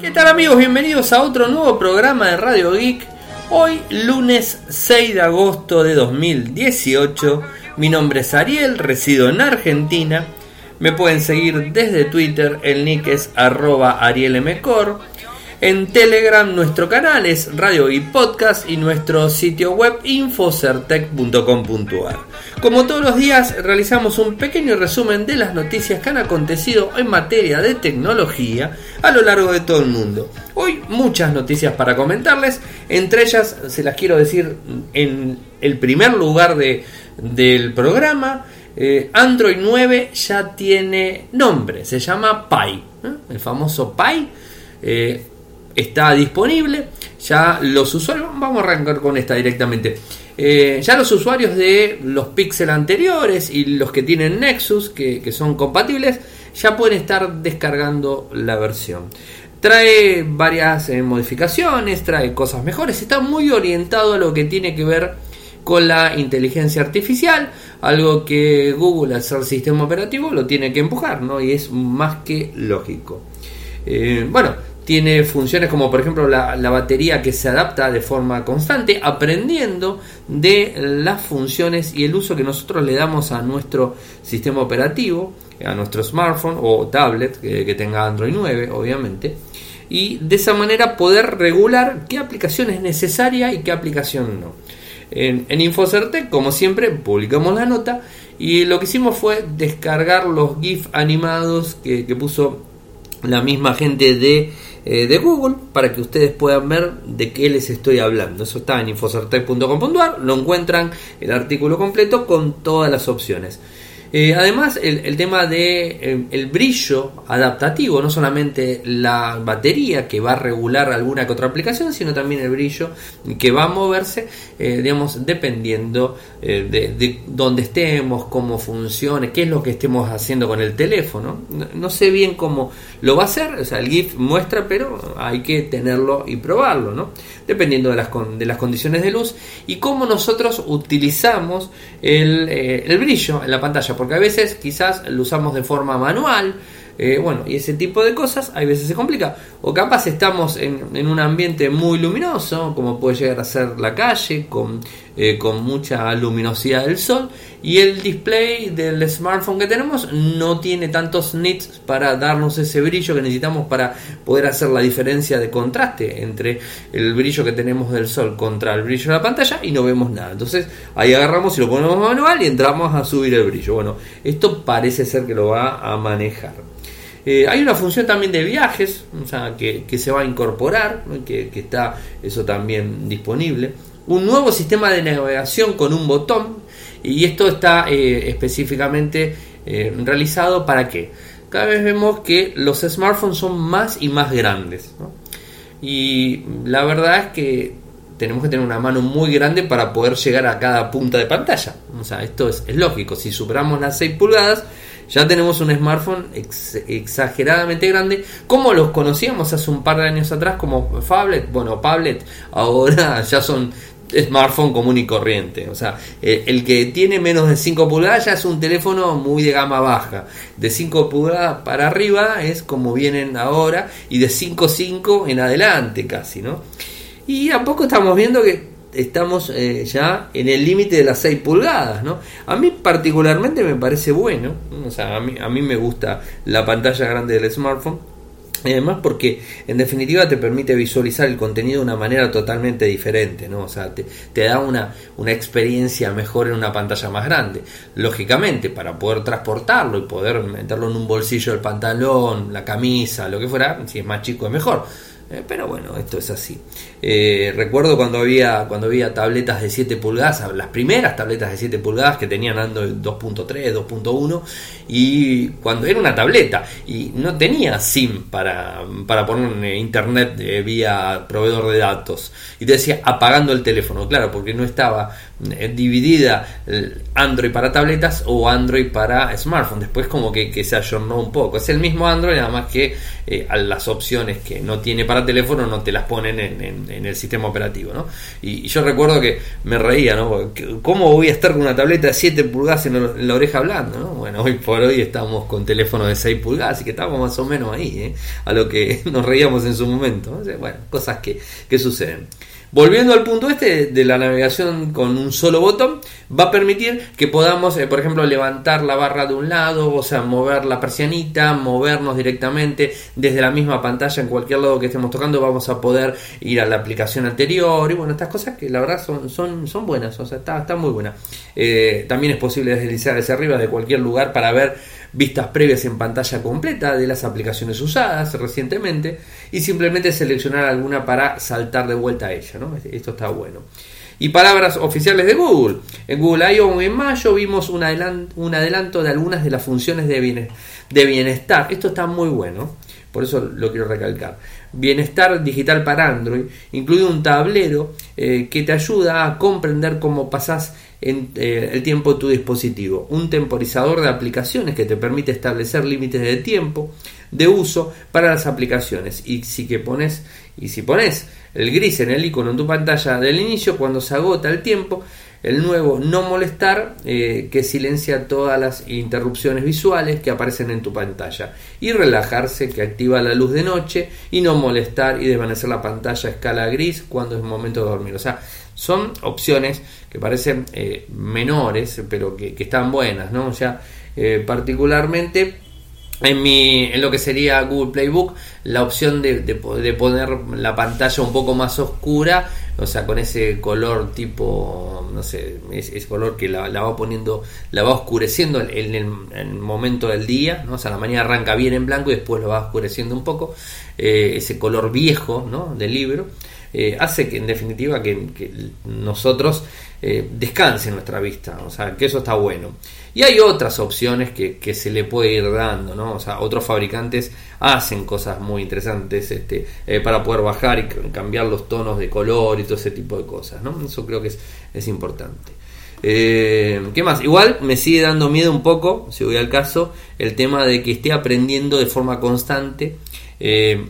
¿Qué tal amigos? Bienvenidos a otro nuevo programa de Radio Geek. Hoy lunes 6 de agosto de 2018. Mi nombre es Ariel, resido en Argentina. Me pueden seguir desde Twitter, el nick es arroba arielmcor. En Telegram nuestro canal es Radio y Podcast y nuestro sitio web infocertec.com.ar. Como todos los días realizamos un pequeño resumen de las noticias que han acontecido en materia de tecnología a lo largo de todo el mundo. Hoy muchas noticias para comentarles, entre ellas se las quiero decir en el primer lugar de, del programa. Eh, Android 9 ya tiene nombre, se llama Pi, ¿eh? el famoso Pi. Eh, está disponible. Ya los usuarios, vamos a arrancar con esta directamente. Eh, ya los usuarios de los Pixel anteriores y los que tienen Nexus, que, son compatibles, ya pueden estar descargando la versión. Trae varias eh, modificaciones, trae cosas mejores, está muy orientado a lo que tiene que ver con la inteligencia artificial, algo que Google al ser sistema operativo lo tiene que empujar, ¿no? Y es más que lógico. Eh, bueno, tiene funciones como por ejemplo la, batería que se adapta de forma constante, aprendiendo de las funciones y el uso que nosotros le damos a nuestro sistema operativo, a nuestro smartphone o tablet que, tenga Android 9, obviamente, y de esa manera poder regular qué aplicación es necesaria y qué aplicación no. En, en Infocertec, como siempre, publicamos la nota y lo que hicimos fue descargar los GIF animados que puso la misma gente de eh, de Google para que ustedes puedan ver de qué les estoy hablando. Eso está en infocertec.com.ar, lo encuentran el artículo completo con todas las opciones. Eh, además, el, tema de eh, el brillo adaptativo, no solamente la batería que va a regular alguna que otra aplicación, sino también el brillo que va a moverse, eh, digamos, dependiendo de, de, dónde estemos, cómo funcione, qué es lo que estemos haciendo con el teléfono. No, sé bien cómo lo va a hacer, o sea, el GIF muestra, pero hay que tenerlo y probarlo, ¿no? Dependiendo de las, de las condiciones de luz y cómo nosotros utilizamos el, el brillo en la pantalla porque a veces quizás lo usamos de forma manual, eh, bueno, y ese tipo de cosas a veces se complica. O capaz estamos en, un ambiente muy luminoso, como puede llegar a ser la calle, con, eh, con mucha luminosidad del sol, y el display del smartphone que tenemos no tiene tantos nits para darnos ese brillo que necesitamos para poder hacer la diferencia de contraste entre el brillo que tenemos del sol contra el brillo de la pantalla y no vemos nada. Entonces ahí agarramos y lo ponemos manual y entramos a subir el brillo. Bueno, esto parece ser que lo va a manejar. Eh, hay una función también de viajes, que, se va a incorporar, que, está eso también disponible. Un nuevo sistema de navegación con un botón, y esto está eh, específicamente eh, realizado para qué. Cada vez vemos que los smartphones son más y más grandes. Y la verdad es que tenemos que tener una mano muy grande para poder llegar a cada punta de pantalla. O sea, esto es, lógico. Si superamos las 6 pulgadas, ya tenemos un smartphone exageradamente grande, como los conocíamos hace un par de años atrás como Fablet, bueno, Pablet, ahora ya son smartphone común y corriente. O sea, el, que tiene menos de 5 pulgadas ya es un teléfono muy de gama baja. De 5 pulgadas para arriba es como vienen ahora y de 5.5 en adelante casi, ¿no? Y a poco estamos viendo que estamos eh, ya en el límite de las 6 pulgadas, ¿no? A mí particularmente me parece bueno, o sea, a mí, a mí me gusta la pantalla grande del smartphone. Y además porque en definitiva te permite visualizar el contenido de una manera totalmente diferente, ¿no? O sea, te, te da una, una experiencia mejor en una pantalla más grande. Lógicamente, para poder transportarlo y poder meterlo en un bolsillo del pantalón, la camisa, lo que fuera, si es más chico es mejor eh, pero bueno, esto es así. Eh, recuerdo cuando había, cuando había tabletas de 7 pulgadas, las primeras tabletas de 7 pulgadas que tenían Android 2.3, 2.1, y cuando era una tableta y no tenía SIM para, para poner internet eh, vía proveedor de datos, y decía apagando el teléfono, claro, porque no estaba dividida Android para tabletas o Android para smartphone. Después como que, se ayornó un poco. Es el mismo Android, nada más que a las opciones que no tiene para teléfono no te las ponen en, el sistema operativo, ¿no? Y, yo recuerdo que me reía, ¿no? ¿Cómo voy a estar con una tableta de 7 pulgadas en, la oreja hablando, ¿no? Bueno, hoy por hoy estamos con teléfonos de 6 pulgadas, así que estamos más o menos ahí, ¿eh? A lo que nos reíamos en su momento. Bueno, cosas que, que suceden. Volviendo al punto este de la navegación con un solo botón, va a permitir que podamos, eh, por ejemplo, levantar la barra de un lado, o sea, mover la persianita, movernos directamente desde la misma pantalla en cualquier lado que estemos tocando, vamos a poder ir a la aplicación anterior y bueno, estas cosas que la verdad son, son, son buenas, o sea, está, está muy buena. Eh, también es posible deslizar hacia arriba de cualquier lugar para ver vistas previas en pantalla completa de las aplicaciones usadas recientemente y simplemente seleccionar alguna para saltar de vuelta a ella. ¿no? Esto está bueno. Y palabras oficiales de Google. En Google I.O. en mayo vimos un adelanto, un adelanto de algunas de las funciones de, bienestar. Esto está muy bueno, por eso lo quiero recalcar. Bienestar digital para Android incluye un tablero eh, que te ayuda a comprender cómo pasas en, eh, el tiempo de tu dispositivo. Un temporizador de aplicaciones que te permite establecer límites de tiempo de uso para las aplicaciones. Y si que pones y si pones el gris en el icono en tu pantalla del inicio, cuando se agota el tiempo, el nuevo no molestar eh, que silencia todas las interrupciones visuales que aparecen en tu pantalla y relajarse que activa la luz de noche y no molestar y desvanecer la pantalla a escala gris cuando es momento de dormir. O sea, son opciones que parecen eh, menores, pero que, están buenas, ¿no? O sea, eh, particularmente en, mi, en lo que sería Google Playbook, la opción de, de, poner la pantalla un poco más oscura, o sea, con ese color tipo, no sé, ese, color que la, va poniendo, la va oscureciendo en, el, momento del día, ¿no? o sea, la mañana arranca bien en blanco y después lo va oscureciendo un poco, eh, ese color viejo ¿no? del libro. Eh, hace que en definitiva que, nosotros eh, descanse nuestra vista, o sea, que eso está bueno. Y hay otras opciones que, se le puede ir dando, ¿no? O sea, otros fabricantes hacen cosas muy interesantes este, eh, para poder bajar y cambiar los tonos de color y todo ese tipo de cosas, ¿no? Eso creo que es, es importante. ¿Qué más? Igual me sigue dando miedo un poco, si voy al caso, el tema de que esté aprendiendo de forma constante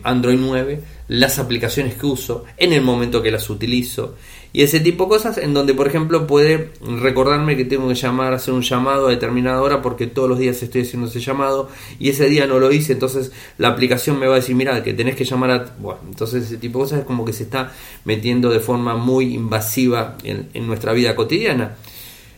Android 9 las aplicaciones que uso, en el momento que las utilizo y ese tipo de cosas en donde por ejemplo puede recordarme que tengo que llamar, hacer un llamado a determinada hora porque todos los días estoy haciendo ese llamado y ese día no lo hice, entonces la aplicación me va a decir, mira, que tenés que llamar a... Bueno, entonces ese tipo de cosas es como que se está metiendo de forma muy invasiva en, nuestra vida cotidiana.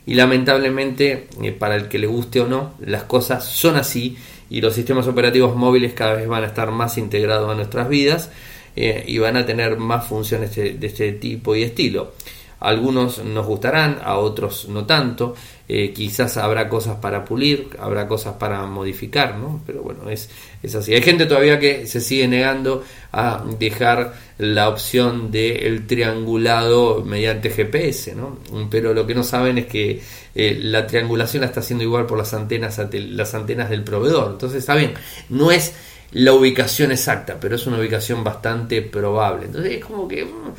Y lamentablemente, eh, para el que le guste o no, las cosas son así y los sistemas operativos móviles cada vez van a estar más integrados a nuestras vidas eh, y van a tener más funciones de, este tipo y estilo. Algunos nos gustarán, a otros no tanto. Eh, quizás habrá cosas para pulir, habrá cosas para modificar, ¿no? Pero bueno, es, es así. Hay gente todavía que se sigue negando a dejar la opción del triangulado mediante GPS, ¿no? Pero lo que no saben es que eh, la triangulación la está haciendo igual por las antenas, las antenas del proveedor. Entonces, está bien, no es la ubicación exacta, pero es una ubicación bastante probable. Entonces es como que... Mm,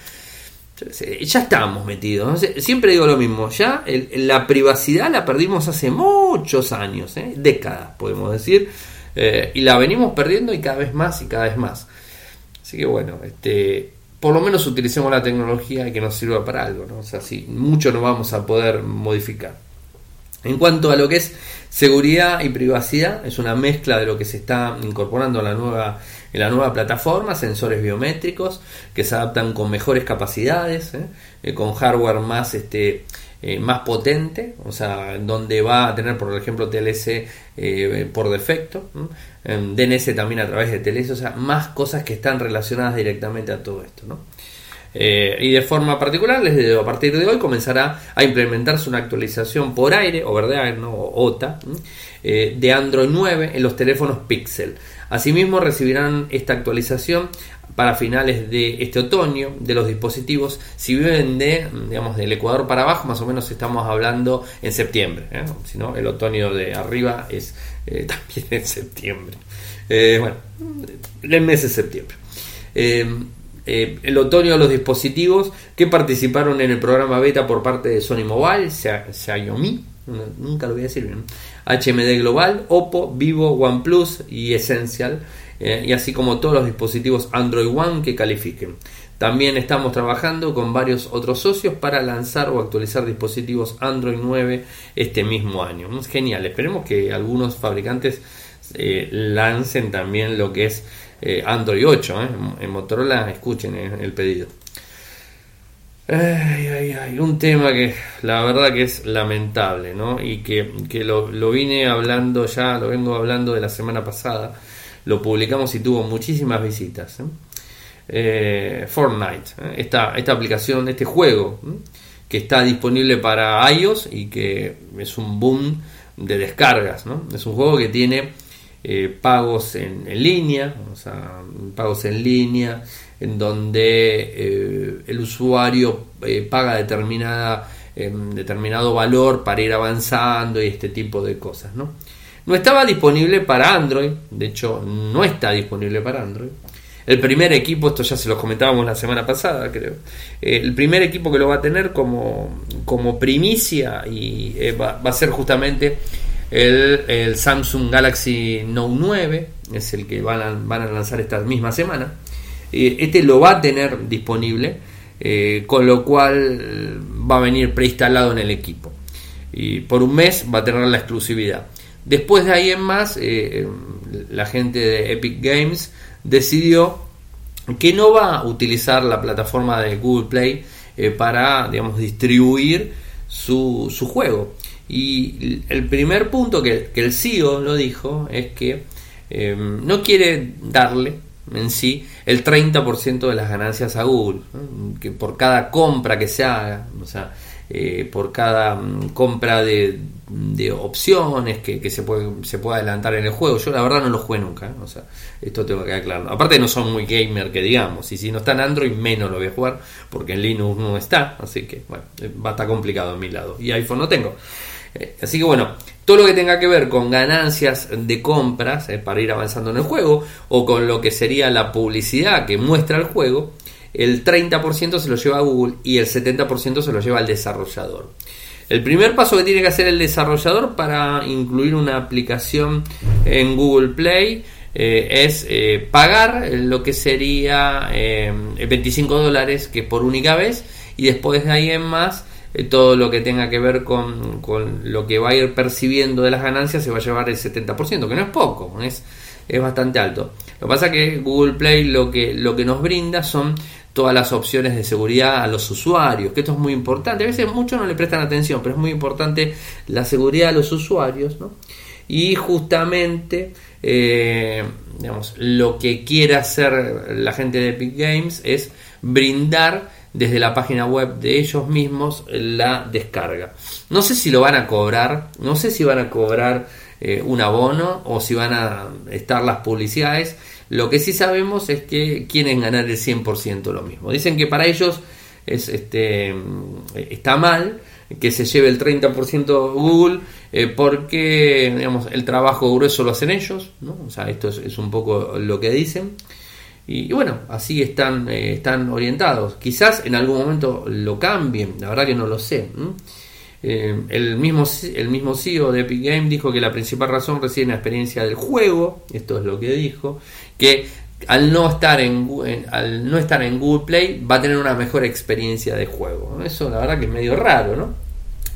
ya estamos metidos. Siempre digo lo mismo, ya la privacidad la perdimos hace muchos años, ¿eh? décadas podemos decir, eh, y la venimos perdiendo y cada vez más y cada vez más. Así que bueno, este, por lo menos utilicemos la tecnología que nos sirva para algo, ¿no? O sea, sí, mucho no vamos a poder modificar. En cuanto a lo que es seguridad y privacidad, es una mezcla de lo que se está incorporando en la nueva, en la nueva plataforma, sensores biométricos que se adaptan con mejores capacidades, ¿eh? Eh, con hardware más, este, eh, más potente, o sea, donde va a tener, por ejemplo, TLS por defecto, DNS también a través de TLS, o sea, más cosas que están relacionadas directamente a todo esto, ¿no? Eh, y de forma particular, desde a partir de hoy comenzará a implementarse una actualización por aire, over the air, ¿no? o OTA, eh, de Android 9 en los teléfonos Pixel. Asimismo, recibirán esta actualización para finales de este otoño de los dispositivos. Si viven de, digamos, del Ecuador para abajo, más o menos estamos hablando en septiembre. ¿eh? Si no, el otoño de arriba es también en septiembre. bueno, el mes de septiembre. Eh, el otoño de los dispositivos que participaron en el programa beta por parte de Sony Mobile, Xiaomi, nunca lo voy a decir HMD Global, Oppo, Vivo, OnePlus y Essential. eh, y así como todos los dispositivos Android One que califiquen. También estamos trabajando con varios otros socios para lanzar o actualizar dispositivos Android 9 este mismo año. Es genial, esperemos que algunos fabricantes eh, lancen también lo que es eh, Android 8. ¿eh? En Motorola escuchen el pedido. Ay, un tema que la verdad que es lamentable, ¿no? Y que, lo, lo, vine hablando ya, lo vengo hablando de la semana pasada, lo publicamos y tuvo muchísimas visitas. Eh, Fortnite, ¿eh? esta, esta aplicación, este juego que está disponible para iOS y que es un boom de descargas. Es un juego que tiene eh, pagos en, línea, o sea, pagos en línea, en donde el usuario paga determinada, em, determinado valor para ir avanzando y este tipo de cosas. ¿no? no estaba disponible para Android, de hecho no está disponible para Android. El primer equipo, esto ya se los comentábamos la semana pasada, creo. Eh, el primer equipo que lo va a tener como, como primicia y eh, va, a ser justamente el, Samsung Galaxy Note 9, es el que van a, van a lanzar esta misma semana. este lo va a tener disponible, eh, con lo cual va a venir preinstalado en el equipo. Y por un mes va a tener la exclusividad. Después de ahí en más, la gente de Epic Games decidió que no va a utilizar la plataforma de Google Play eh, para, digamos, distribuir su, su, juego. Y el primer punto que, el CEO lo dijo es que em, no quiere darle en sí el 30% de las ganancias a Google, que por cada compra que se haga, o sea, eh, por cada mm, compra de, de opciones que, se, puede, se puede adelantar en el juego. Yo la verdad no lo jugué nunca, ¿eh? o sea, esto tengo que claro. Aparte no son muy gamer que digamos, y si no está en Android menos lo voy a jugar, porque en Linux no está, así que bueno, eh, va a estar complicado a mi lado. Y iPhone no tengo. Así que bueno, todo lo que tenga que ver con ganancias de compras para ir avanzando en el juego, o con lo que sería la publicidad que muestra el juego, el 30% se lo lleva a Google y el 70% se lo lleva al desarrollador. El primer paso que tiene que hacer el desarrollador para incluir una aplicación en Google Play eh, es eh, pagar lo que sería 25 eh, dólares que por única vez y después de ahí en más todo lo que tenga que ver con, con, lo que va a ir percibiendo de las ganancias se va a llevar el 70%, que no es poco, es, es bastante alto. Lo que pasa es que Google Play lo que, lo que nos brinda son todas las opciones de seguridad a los usuarios, que esto es muy importante. A veces muchos no le prestan atención, pero es muy importante la seguridad a los usuarios. ¿no? Y justamente, eh, digamos, lo que quiere hacer la gente de Epic Games es brindar desde la página web de ellos mismos la descarga. No sé si lo van a cobrar, no sé si van a cobrar eh, un abono o si van a estar las publicidades lo que sí sabemos es que quieren ganar el 100% lo mismo. Dicen que para ellos es, este, está mal que se lleve el 30% Google eh, porque digamos, el trabajo grueso lo hacen ellos. ¿no? O sea, esto es, un poco lo que dicen. Y, bueno, así están, eh, están orientados. Quizás en algún momento lo cambien, la verdad que no lo sé. Eh, el, mismo, el mismo CEO de Epic Game dijo que la principal razón reside en la experiencia del juego, esto es lo que dijo, que al no estar en al no estar en Google Play va a tener una mejor experiencia de juego. Eso la verdad que es medio raro, ¿no?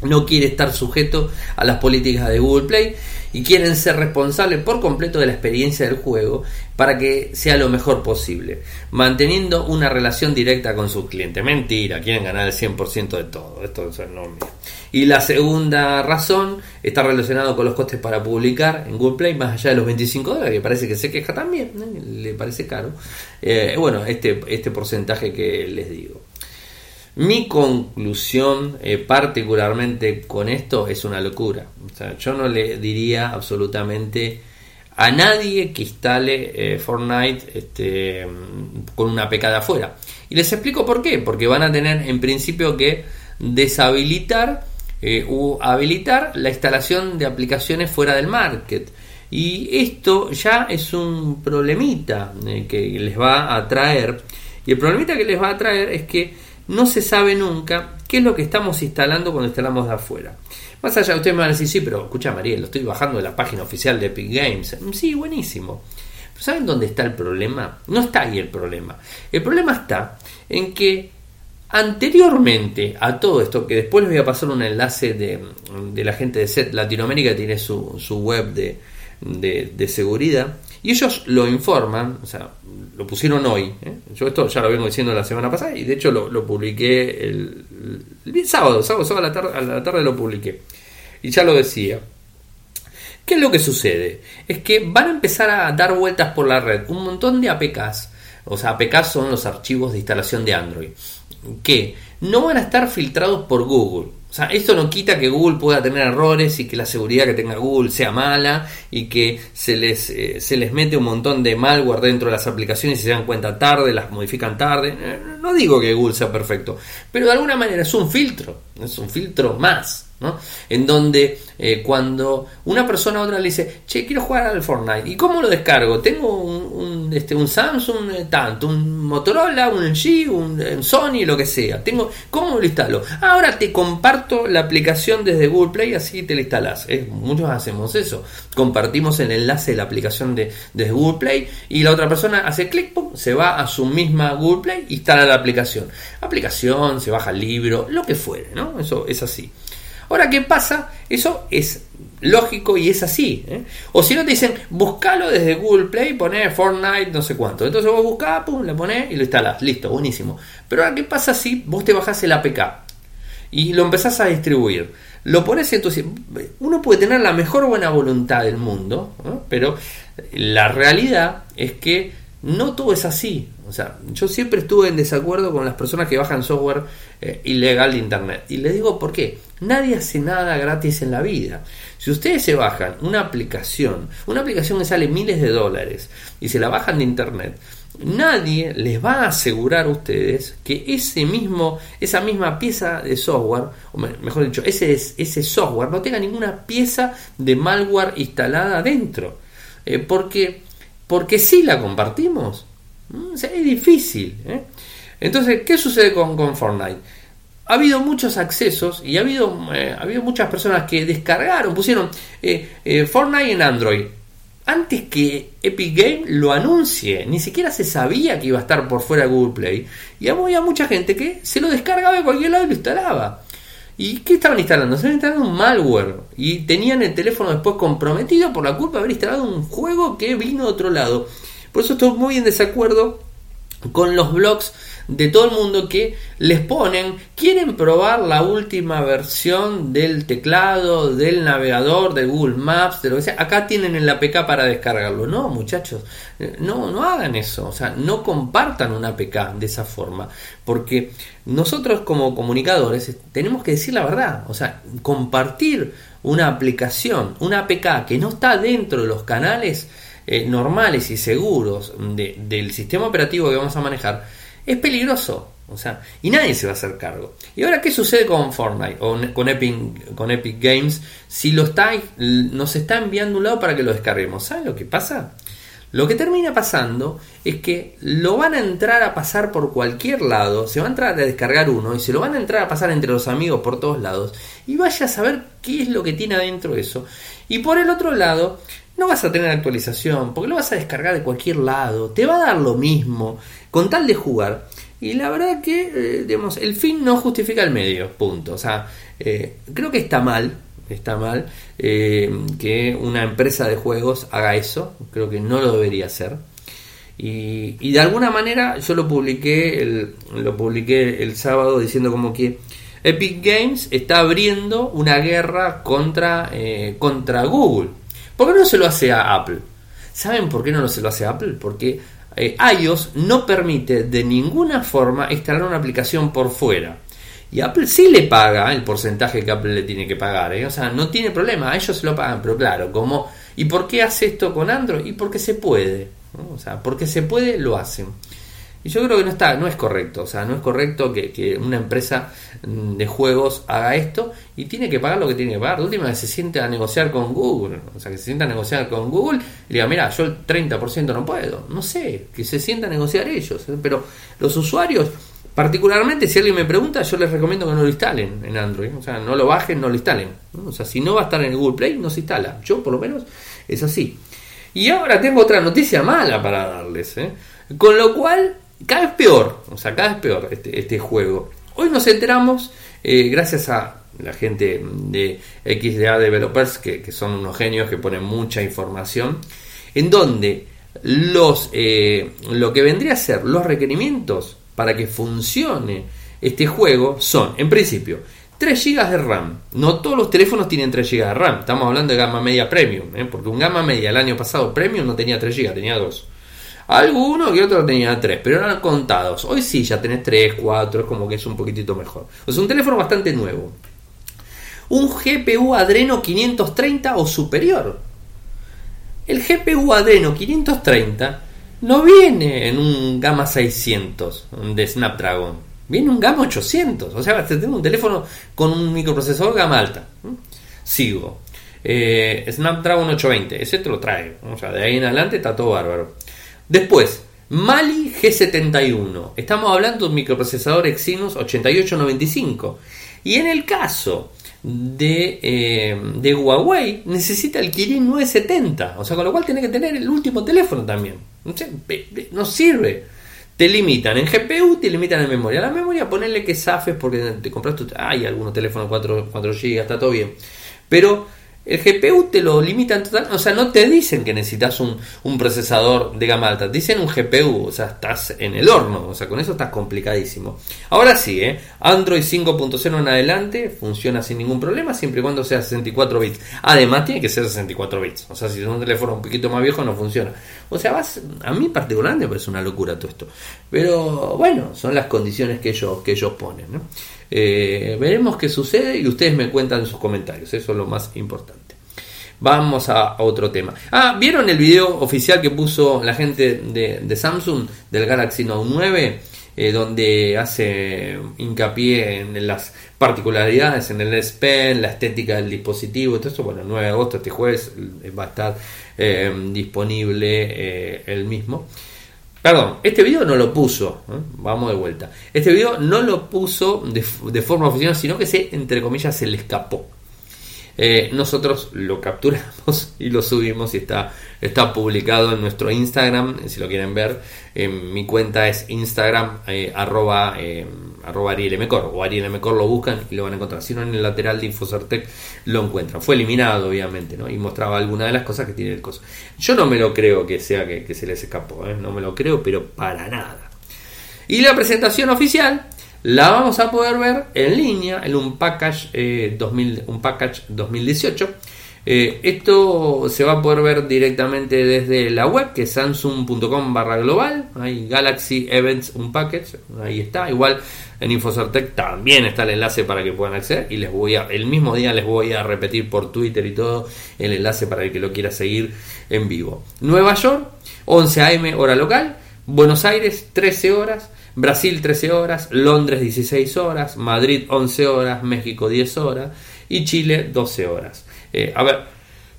no quiere estar sujeto a las políticas de Google Play y quieren ser responsables por completo de la experiencia del juego para que sea lo mejor posible, manteniendo una relación directa con sus clientes. Mentira, quieren ganar el 100% de todo, esto es enorme. Y la segunda razón está relacionado con los costes para publicar en Google Play, más allá de los 25 dólares, que parece que se queja también, ¿eh? le parece caro. Eh, bueno, este, este porcentaje que les digo. Mi conclusión, eh, particularmente con esto, es una locura. O sea, yo no le diría absolutamente a nadie que instale eh, Fortnite este, con una pecada afuera. Y les explico por qué. Porque van a tener en principio que deshabilitar eh, o habilitar la instalación de aplicaciones fuera del market. Y esto ya es un problemita que les va a traer. Y el problemita que les va a traer es que no se sabe nunca qué es lo que estamos instalando cuando instalamos de afuera. Más allá, ustedes me van a decir, sí, pero escucha María, lo estoy bajando de la página oficial de Epic Games. Sí, buenísimo. ¿Saben dónde está el problema? No está ahí el problema. El problema está en que anteriormente a todo esto, que después les voy a pasar un enlace de, la gente de SET Latinoamérica, tiene su, web de, seguridad, y ellos lo informan, o sea, lo pusieron hoy. ¿eh? Yo esto ya lo vengo diciendo la semana pasada y de hecho lo, publiqué el, sábado, sábado, sábado a la, tarde, a la tarde lo publiqué. Y ya lo decía. ¿Qué es lo que sucede? Es que van a empezar a dar vueltas por la red un montón de APKs. O sea, APKs son los archivos de instalación de Android. Que no van a estar filtrados por Google. O sea, esto no quita que Google pueda tener errores y que la seguridad que tenga Google sea mala y que se les, eh, se les mete un montón de malware dentro de las aplicaciones y se dan cuenta tarde, las modifican tarde. Eh, no digo que Google sea perfecto, pero de alguna manera es un filtro, es un filtro más. En donde eh, cuando una persona a otra le dice, che, quiero jugar al Fortnite, ¿y cómo lo descargo? Tengo un, este, un Samsung eh, tanto, un Motorola, un LG, un, Sony, lo que sea. Tengo, ¿Cómo lo instalo? Ahora te comparto la aplicación desde Google Play, así te la instalas. muchos hacemos eso. Compartimos el enlace de la aplicación de, desde Google Play y la otra persona hace clic, se va a su misma Google Play, instala la aplicación. Aplicación, se baja el libro, lo que fuere, ¿no? Eso es así. Ahora, ¿qué pasa? Eso es lógico y es así. ¿eh? O si no te dicen, buscalo desde Google Play, poné Fortnite, no sé cuánto. Entonces vos buscás, pum, le ponés y lo instalás. Listo, buenísimo. Pero ahora, ¿qué pasa si vos te bajás el APK y lo empezás a distribuir? Lo pones en tu... Uno puede tener la mejor buena voluntad del mundo, pero la realidad es que no todo es así. O sea, yo siempre estuve en desacuerdo con las personas que bajan software eh, ilegal de Internet. Y les digo por qué. Nadie hace nada gratis en la vida. Si ustedes se bajan una aplicación, una aplicación que sale miles de dólares, y se la bajan de Internet, nadie les va a asegurar a ustedes que ese mismo, esa misma pieza de software, o mejor dicho, ese, ese software no tenga ninguna pieza de malware instalada dentro. Eh, porque, porque si la compartimos. Mm, es difícil. ¿eh? Entonces, ¿qué sucede con, con Fortnite? ha habido muchos accesos y ha habido, eh, ha habido muchas personas que descargaron, pusieron eh, Fortnite en Android. Antes que Epic Game lo anuncie, ni siquiera se sabía que iba a estar por fuera de Google Play. Y había mucha gente que se lo descargaba de cualquier lado y lo instalaba. ¿Y qué estaban instalando? Se estaban instalando un malware. Y tenían el teléfono después comprometido por la culpa de haber instalado un juego que vino de otro lado. Por eso estoy muy en desacuerdo con los blogs de todo el mundo que les ponen, quieren probar la última versión del teclado, del navegador, de Google Maps, de lo que sea, acá tienen el APK para descargarlo. No, muchachos, eh, no, no hagan eso, o sea, no compartan un APK de esa forma, porque nosotros como comunicadores tenemos que decir la verdad, o sea, compartir una aplicación, una APK que no está dentro de los canales eh, normales y seguros del sistema operativo que vamos a manejar, es peligroso. O sea, y nadie se va a hacer cargo. ¿Y ahora qué sucede con Fortnite o con Epic, con Epic Games? Si lo está, nos está enviando un lado para que lo descarguemos. ¿Saben lo que pasa? Lo que termina pasando es que lo van a entrar a pasar por cualquier lado, se va a entrar a descargar uno y se lo van a entrar a pasar entre los amigos por todos lados y vaya a saber qué es lo que tiene adentro eso. Y por el otro lado, no vas a tener actualización, porque lo vas a descargar de cualquier lado, te va a dar lo mismo, con tal de jugar. Y la verdad que, eh, el fin no justifica el medio, punto. O sea, eh, creo que está mal, está mal eh, que una empresa de juegos haga eso, creo que no lo debería hacer. Y, de alguna manera yo lo publiqué el, lo publiqué el sábado diciendo como que Epic Games está abriendo una guerra contra, contra Google ¿Por qué no se lo hace a Apple? ¿Saben por qué no se lo hace a Apple? Porque eh, iOS no permite de ninguna forma instalar una aplicación por fuera. Y Apple sí le paga el porcentaje que Apple le tiene que pagar. ¿eh? O sea, no tiene problema, ellos se lo pagan. Pero claro, como ¿y por qué hace esto con Android? Y porque se puede. O sea, porque se puede, lo hacen. Y yo creo que no está, no es correcto, o sea, no es correcto que, una empresa mm, de juegos haga esto y tiene que pagar lo que tiene que pagar. De última que se siente a negociar con Google, o sea, que se sienta a negociar con Google y diga, mira, yo el 30% no puedo, no sé, que se sienta a negociar ellos, ¿eh? pero los usuarios, particularmente si alguien me pregunta, yo les recomiendo que no lo instalen en Android, o sea, no lo bajen, no lo instalen, o sea, si no va a estar en el Google Play, no se instala, yo por lo menos es así. Y ahora tengo otra noticia mala para darles. ¿eh? Con lo cual, cada vez peor. O sea, cada vez peor este, este juego. Hoy nos enteramos, eh, gracias a la gente de XDA Developers, que, que, son unos genios que ponen mucha información, en donde los, eh, lo que vendría a ser los requerimientos para que funcione este juego son, en principio, 3 GB de RAM. No todos los teléfonos tienen 3 GB de RAM. Estamos hablando de gama media premium, ¿eh? porque un gama media el año pasado premium no tenía 3 GB, tenía 2. Alguno que otro tenía 3, pero eran contados. Hoy sí, ya tenés 3, 4, es como que es un poquitito mejor. Es un teléfono bastante nuevo. Un GPU Adreno 530 o superior. El GPU Adreno 530 no viene en un gama 600 de Snapdragon Viene un gama 800. O sea, tengo un teléfono con un microprocesador gama alta. Sigo. Eh, Snapdragon 820. Ese te lo trae. O sea, de ahí en adelante está todo bárbaro. Después, Mali G71. Estamos hablando de un microprocesador Exynos 8895. Y en el caso de, eh, de, Huawei necesita el Kirin 970. O sea, con lo cual tiene que tener el último teléfono también. No sirve te limitan en GPU, te limitan en memoria. La memoria, ponerle que zafes porque te compraste. Hay algunos teléfonos 4, 4 GB, está todo bien. Pero el GPU te lo limitan total, o sea, no te dicen que necesitas un, procesador de gama alta, dicen un GPU, o sea, estás en el horno, o sea, con eso estás complicadísimo. Ahora sí, ¿eh? Android 5.0 en adelante funciona sin ningún problema, siempre y cuando sea 64 bits. Además, tiene que ser 64 bits, o sea, si es un teléfono un poquito más viejo no funciona. O sea, vas, a mí particularmente me parece una locura todo esto. Pero bueno, son las condiciones que ellos, que ellos ponen, ¿no? Eh, veremos qué sucede y ustedes me cuentan en sus comentarios. Eso es lo más importante. Vamos a, otro tema. Ah, ¿vieron el video oficial que puso la gente de, Samsung del Galaxy Note 9? Eh, donde hace hincapié en las particularidades, en el S la estética del dispositivo, todo eso. Bueno, el 9 de agosto, este jueves, eh, va a estar disponible el mismo. Perdón, este video no lo puso, ¿eh? vamos de vuelta. Este video no lo puso de, forma oficial, sino que se, entre comillas, se le escapó. Eh, nosotros lo capturamos y lo subimos y está, está publicado en nuestro Instagram, si lo quieren ver. mi cuenta es Instagram, eh, arroba arroba Ariel Mcor, o Ariel Mcor lo buscan y lo van a encontrar. Si no, en el lateral de Infocertec lo encuentran. Fue eliminado, obviamente, ¿no? Y mostraba alguna de las cosas que tiene el coso. Yo no me lo creo que sea que, se les escapó, ¿eh? no me lo creo, pero para nada. Y la presentación oficial la vamos a poder ver en línea en un package, 2000, eh, 2018 eh, esto se va a poder ver directamente desde la web que es samsung.com barra global. Hay Galaxy Events un package, ahí está. Igual en Infocertec también está el enlace para que puedan acceder. Y les voy a, el mismo día les voy a repetir por Twitter y todo el enlace para el que lo quiera seguir en vivo. Nueva York, 11 am hora local. Buenos Aires, 13 horas. Brasil 13 horas, Londres 16 horas, Madrid 11 horas, México 10 horas y Chile 12 horas. Eh, a ver,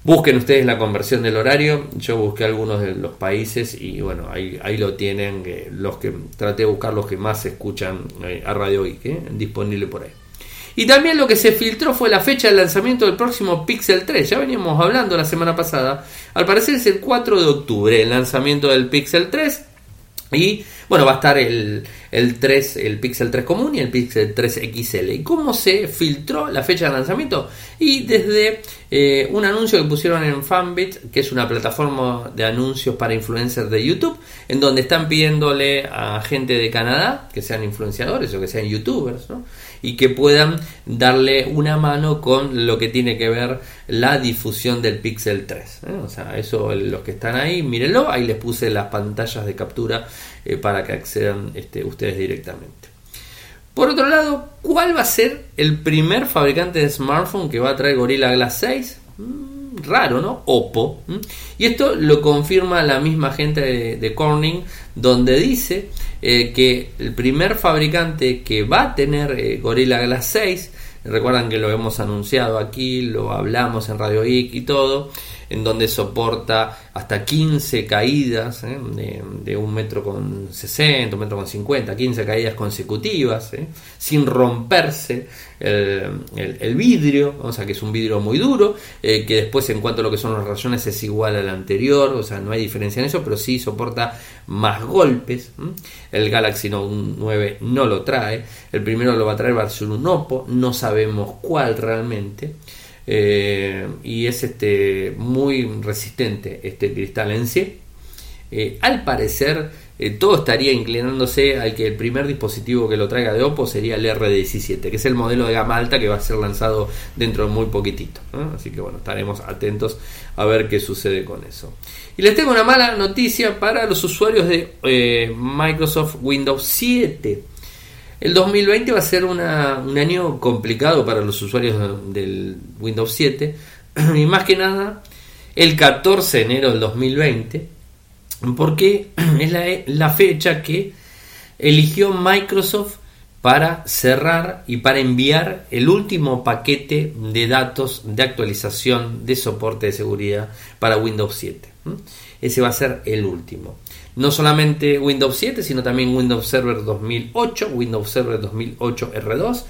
busquen ustedes la conversión del horario. Yo busqué algunos de los países y bueno, ahí, ahí lo tienen. Eh, los que traté de buscar los que más escuchan eh, a Radio Geek, disponible por ahí. Y también lo que se filtró fue la fecha de lanzamiento del próximo Pixel 3. Ya veníamos hablando la semana pasada. Al parecer es el 4 de octubre el lanzamiento del Pixel 3. Y bueno, va a estar el, el 3, el Pixel 3 común y el Pixel 3 XL. ¿Y cómo se filtró la fecha de lanzamiento? Y desde eh, un anuncio que pusieron en Fanbit, que es una plataforma de anuncios para influencers de YouTube, en donde están pidiéndole a gente de Canadá que sean influenciadores o que sean youtubers, ¿no? Y que puedan darle una mano con lo que tiene que ver la difusión del Pixel 3. ¿eh? O sea, eso los que están ahí, mírenlo, ahí les puse las pantallas de captura eh, para que accedan este, ustedes directamente. Por otro lado, ¿cuál va a ser el primer fabricante de smartphone que va a traer Gorilla Glass 6? Mm, raro, ¿no? Oppo. Y esto lo confirma la misma gente de Corning, donde dice eh, que el primer fabricante que va a tener eh, Gorilla Glass 6, recuerdan que lo hemos anunciado aquí, lo hablamos en Radio Geek y todo, en donde soporta hasta 15 caídas ¿eh? de, un metro con 60, un metro con 50, 15 caídas consecutivas, ¿eh? sin romperse el, vidrio, o sea que es un vidrio muy duro, eh, que después en cuanto a lo que son las rayones es igual al anterior, o sea no hay diferencia en eso, pero sí soporta más golpes. El Galaxy Note 9 no lo trae, el primero lo va a traer va a ser un Oppo, no sabemos cuál realmente. Eh, y es este muy resistente este cristal en sí. Eh, al parecer eh, todo estaría inclinándose al que el primer dispositivo que lo traiga de Oppo sería el RD17, que es el modelo de gama alta que va a ser lanzado dentro de muy poquitito. Así que bueno, estaremos atentos a ver qué sucede con eso. Y les tengo una mala noticia para los usuarios de Microsoft Windows 7. El 2020 va a ser un año complicado para los usuarios del Windows 7 y más que nada el 14 de enero del 2020 porque es la, fecha que eligió Microsoft para cerrar y para enviar el último paquete de datos de actualización de soporte de seguridad para Windows 7. Ese va a ser el último. No solamente Windows 7, sino también Windows Server 2008, Windows Server 2008 R2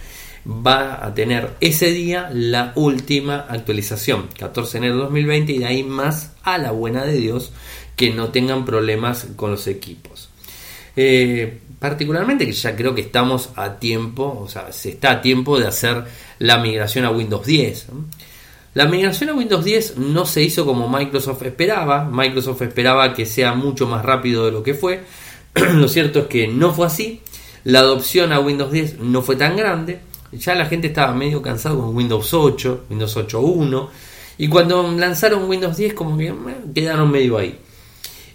va a tener ese día la última actualización, 14 de enero de 2020 y de ahí más a la buena de Dios que no tengan problemas con los equipos. Eh, particularmente que ya creo que estamos a tiempo, o sea, se está a tiempo de hacer la migración a Windows 10. La migración a Windows 10 no se hizo como Microsoft esperaba, Microsoft esperaba que sea mucho más rápido de lo que fue, lo cierto es que no fue así, la adopción a Windows 10 no fue tan grande, ya la gente estaba medio cansado con Windows 8, Windows 8.1, y cuando lanzaron Windows 10 como que quedaron medio ahí.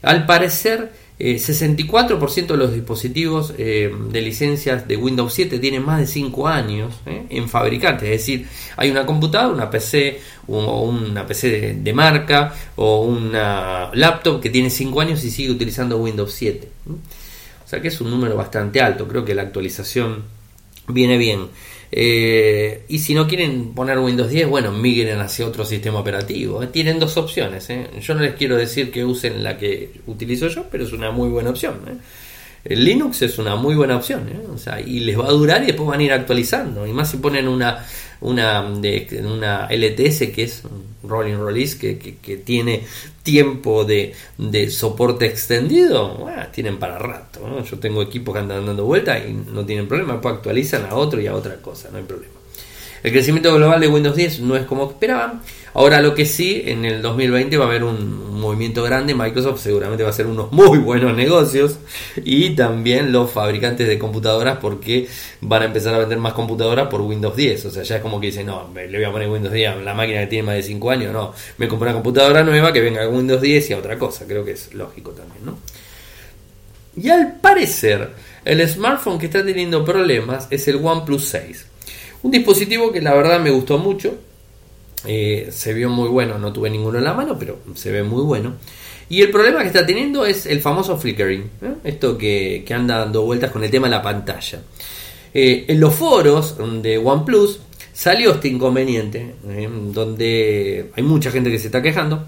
Al parecer, 64% eh, de los dispositivos eh, de licencias de Windows 7 tienen más de 5 años eh, en fabricante. Es decir, hay una computadora, una PC o una PC de, marca o una laptop que tiene 5 años y sigue utilizando Windows 7. O sea que es un número bastante alto. Creo que la actualización viene bien. Eh, y si no quieren poner Windows 10, bueno, migren hacia otro sistema operativo. Eh, tienen dos opciones. Eh. Yo no les quiero decir que usen la que utilizo yo, pero es una muy buena opción. El Linux es una muy buena opción, o sea, y les va a durar y después van a ir actualizando. Y más si ponen una una, de, una LTS que es Rolling Release que, que, tiene tiempo de, de soporte extendido, tienen para rato. Yo tengo equipos que andan dando vueltas y no tienen problema, después actualizan a otro y a otra cosa, no hay problema. El crecimiento global de Windows 10 no es como esperaban. Ahora lo que sí, en el 2020 va a haber un, movimiento grande. Microsoft seguramente va a hacer unos muy buenos negocios. Y también los fabricantes de computadoras porque van a empezar a vender más computadoras por Windows 10. O sea, ya es como que dicen, no, le voy a poner Windows 10 a la máquina que tiene más de 5 años. No, me compro una computadora nueva que venga con Windows 10 y a otra cosa. Creo que es lógico también, ¿no? Y al parecer, el smartphone que está teniendo problemas es el OnePlus 6. Un dispositivo que la verdad me gustó mucho. Eh, se vio muy bueno, no tuve ninguno en la mano, pero se ve muy bueno. Y el problema que está teniendo es el famoso flickering, ¿eh? esto que, anda dando vueltas con el tema de la pantalla. Eh, en los foros de OnePlus salió este inconveniente, donde hay mucha gente que se está quejando,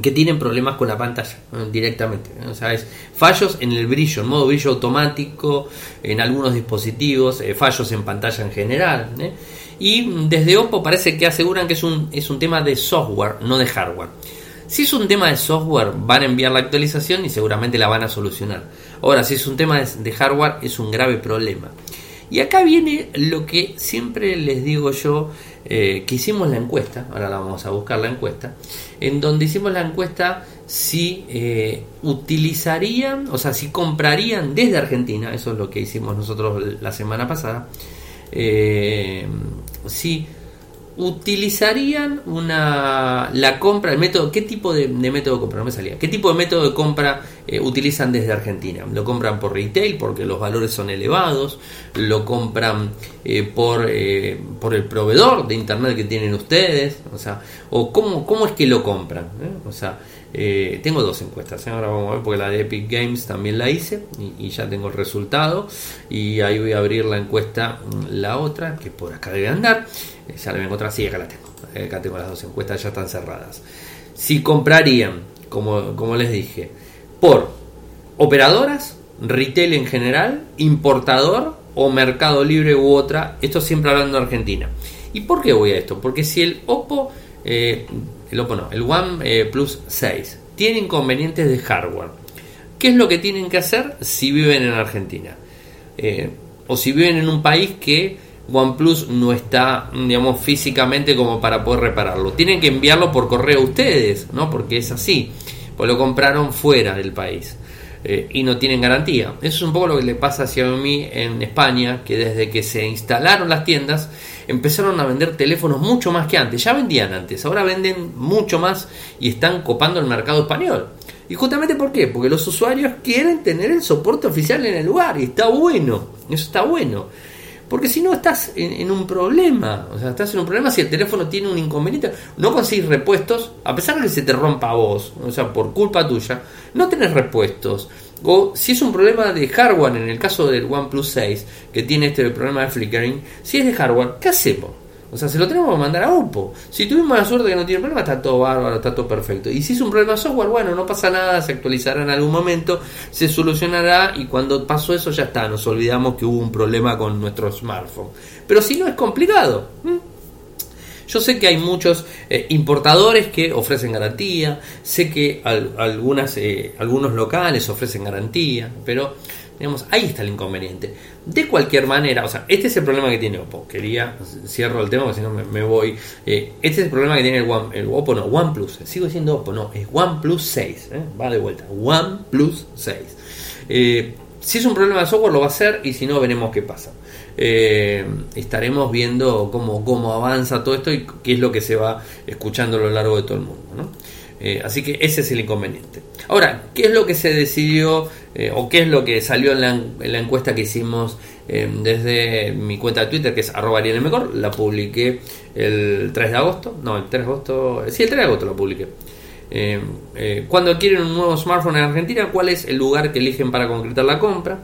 que tienen problemas con la pantalla directamente. O sea, es fallos en el brillo, en modo brillo automático, en algunos dispositivos, fallos en pantalla en general. Y desde Oppo parece que aseguran que es un, es un tema de software, no de hardware. Si es un tema de software, van a enviar la actualización y seguramente la van a solucionar. Ahora, si es un tema de hardware, es un grave problema. Y acá viene lo que siempre les digo yo, eh, que hicimos la encuesta, ahora la vamos a buscar la encuesta, en donde hicimos la encuesta si eh, utilizarían, o sea, si comprarían desde Argentina, eso es lo que hicimos nosotros la semana pasada, eh, si utilizarían una la compra, el método, ¿qué tipo de, método de compra? No me salía. ¿Qué tipo de método de compra eh, utilizan desde Argentina? ¿Lo compran por retail porque los valores son elevados? ¿Lo compran eh, por, eh, por el proveedor de internet que tienen ustedes? O sea, o cómo, cómo es que lo compran? O sea, tengo dos encuestas, ahora vamos a ver porque la de Epic Games también la hice y, ya tengo el resultado y ahí voy a abrir la encuesta, la otra que por acá debe andar ya la voy a encontrar, sí, acá la tengo. Acá tengo las dos encuestas, ya están cerradas. si comprarían, como, como les dije, por operadoras, retail en general, importador o Mercado Libre u otra, esto siempre hablando de Argentina. ¿Y por qué voy a esto? Porque si el Oppo, eh, el One eh, Plus 6 tiene inconvenientes de hardware, ¿qué es lo que tienen que hacer si viven en Argentina? Eh, o si viven en un país que OnePlus no está, digamos, físicamente como para poder repararlo. Tienen que enviarlo por correo a ustedes, ¿no? Porque es así. Pues lo compraron fuera del país. Eh, y no tienen garantía. Eso es un poco lo que le pasa a Xiaomi en España, que desde que se instalaron las tiendas empezaron a vender teléfonos mucho más que antes. Ya vendían antes, ahora venden mucho más y están copando el mercado español. ¿Y justamente por qué? Porque los usuarios quieren tener el soporte oficial en el lugar y está bueno, eso está bueno. Porque si no estás en, un problema, o sea, estás en un problema si el teléfono tiene un inconveniente, no consigues repuestos, a pesar de que se te rompa vos, o sea, por culpa tuya, no tenés repuestos. O si es un problema de hardware, en el caso del OnePlus 6, que tiene este problema de flickering, si es de hardware, ¿qué hacemos? O sea, se lo tenemos que mandar a Oppo. Si tuvimos la suerte que no tiene problema, está todo bárbaro, está todo perfecto. Y si es un problema software, bueno, no pasa nada, se actualizará en algún momento, se solucionará y cuando pasó eso ya está, nos olvidamos que hubo un problema con nuestro smartphone. Pero si no es complicado. Yo sé que hay muchos eh, importadores que ofrecen garantía, sé que algunas, eh, algunos locales ofrecen garantía, pero digamos, ahí está el inconveniente. De cualquier manera, o sea, este es el problema que tiene Oppo. Quería, cierro el tema porque si no me, voy. Eh, este es el problema que tiene el, One, el Oppo, no, OnePlus. Sigo diciendo Oppo, no, es OnePlus 6. Va de vuelta, OnePlus 6. Si es un problema de software, lo va a hacer y si no, veremos qué pasa. Eh, estaremos viendo cómo, cómo avanza todo esto y qué es lo que se va escuchando a lo largo de todo el mundo. Eh, así que ese es el inconveniente. Ahora, ¿qué es lo que se decidió eh, o qué es lo que salió en la, encuesta que hicimos desde mi cuenta de Twitter, que es arroba? La publiqué el 3 de agosto. No, el 3 de agosto. Sí, el 3 de agosto la publiqué. Cuando adquieren un nuevo smartphone en Argentina, ¿cuál es el lugar que eligen para concretar la compra?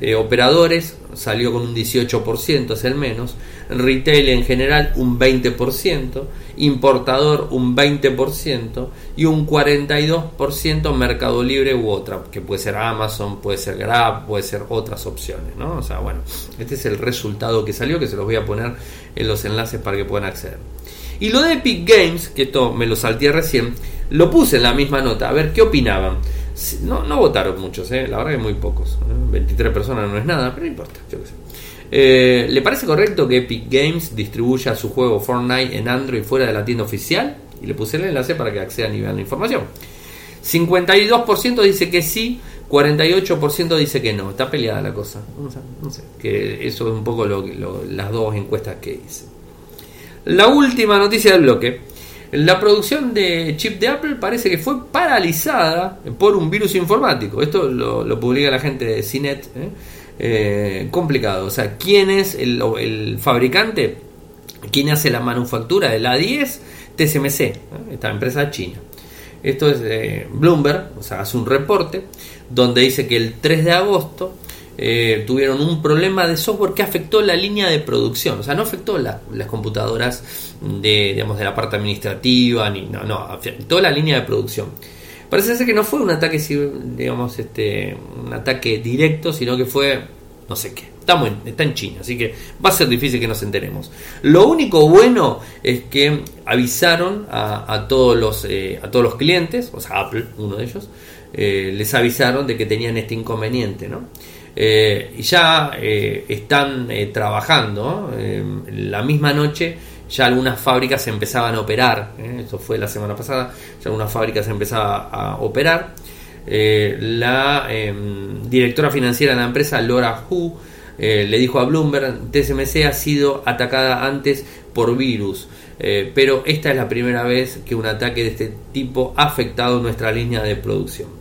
Eh, operadores salió con un 18%, es el menos, retail en general un 20%, importador un 20% y un 42% Mercado Libre u otra, que puede ser Amazon, puede ser Grab, puede ser otras opciones. O sea, bueno, este es el resultado que salió, que se los voy a poner en los enlaces para que puedan acceder. Y lo de Epic Games, que esto me lo salté recién, lo puse en la misma nota, a ver qué opinaban. No, no votaron muchos, ¿eh? la verdad que muy pocos. 23 personas no es nada, pero no importa, yo qué sé. Eh, ¿Le parece correcto que Epic Games distribuya su juego Fortnite en Android fuera de la tienda oficial? Y le puse el enlace para que accedan y vean la información. 52% dice que sí, 48% dice que no. Está peleada la cosa. No sé, que eso es un poco las dos encuestas que hice. La última noticia del bloque la producción de chip de Apple parece que fue paralizada por un virus informático. Esto lo, publica la gente de CINET. ¿eh? Eh, complicado. O sea, ¿quién es el, fabricante? ¿Quién hace la manufactura de la 10? TSMC, ¿eh? esta empresa china. Esto es Bloomberg, o sea, hace un reporte donde dice que el 3 de agosto eh, tuvieron un problema de software que afectó la línea de producción. O sea, no afectó las computadoras de, digamos, de la parte administrativa, ni, no, no, afectó la línea de producción. Parece ser que no fue un ataque, digamos, este, un ataque directo, sino que fue, no sé qué. Está, está en China, así que va a ser difícil que nos enteremos. Lo único bueno es que avisaron a, todos, los, eh, a todos los clientes, o sea, Apple, uno de ellos, eh, les avisaron de que tenían este inconveniente, ¿no? Eh, ya eh, están eh, trabajando. la misma noche ya algunas fábricas empezaban a operar. Eso fue la semana pasada. Ya algunas fábricas empezaban a operar. la em, directora financiera de la empresa, Laura Hu, le dijo a Bloomberg, TSMC ha sido atacada antes por virus. pero esta es la primera vez que un ataque de este tipo ha afectado nuestra línea de producción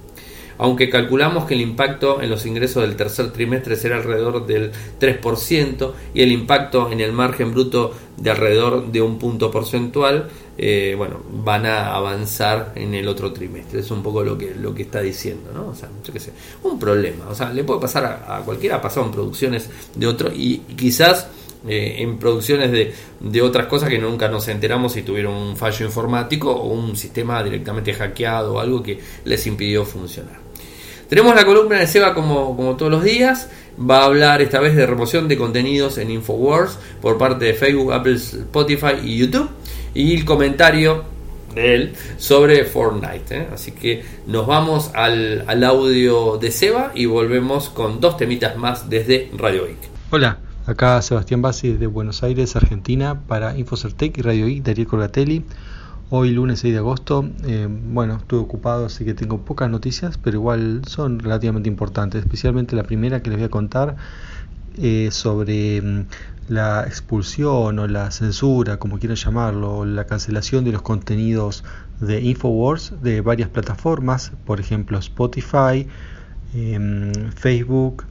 aunque calculamos que el impacto en los ingresos del tercer trimestre será alrededor del 3% y el impacto en el margen bruto de alrededor de un punto porcentual, eh, bueno, van a avanzar en el otro trimestre. Es un poco lo que, lo que está diciendo, ¿no? O sea, yo qué sé, un problema. O sea, le puede pasar a, cualquiera, ha pasado en producciones de otro y, quizás eh, en producciones de, de, otras cosas que nunca nos enteramos si tuvieron un fallo informático o un sistema directamente hackeado o algo que les impidió funcionar. Tenemos la columna de Seba como, como todos los días. Va a hablar esta vez de remoción de contenidos en Infowars por parte de Facebook, Apple, Spotify y YouTube. Y el comentario de él sobre Fortnite. ¿eh? Así que nos vamos al, al audio de Seba y volvemos con dos temitas más desde Radio Geek. Hola, acá Sebastián Bassi de Buenos Aires, Argentina, para Infocertec y Radio Geek, Darío Colgatelli. Hoy lunes 6 de agosto, eh, bueno, estuve ocupado así que tengo pocas noticias, pero igual son relativamente importantes, especialmente la primera que les voy a contar eh, sobre mm, la expulsión o la censura, como quieran llamarlo, la cancelación de los contenidos de Infowars de varias plataformas, por ejemplo Spotify, em, Facebook,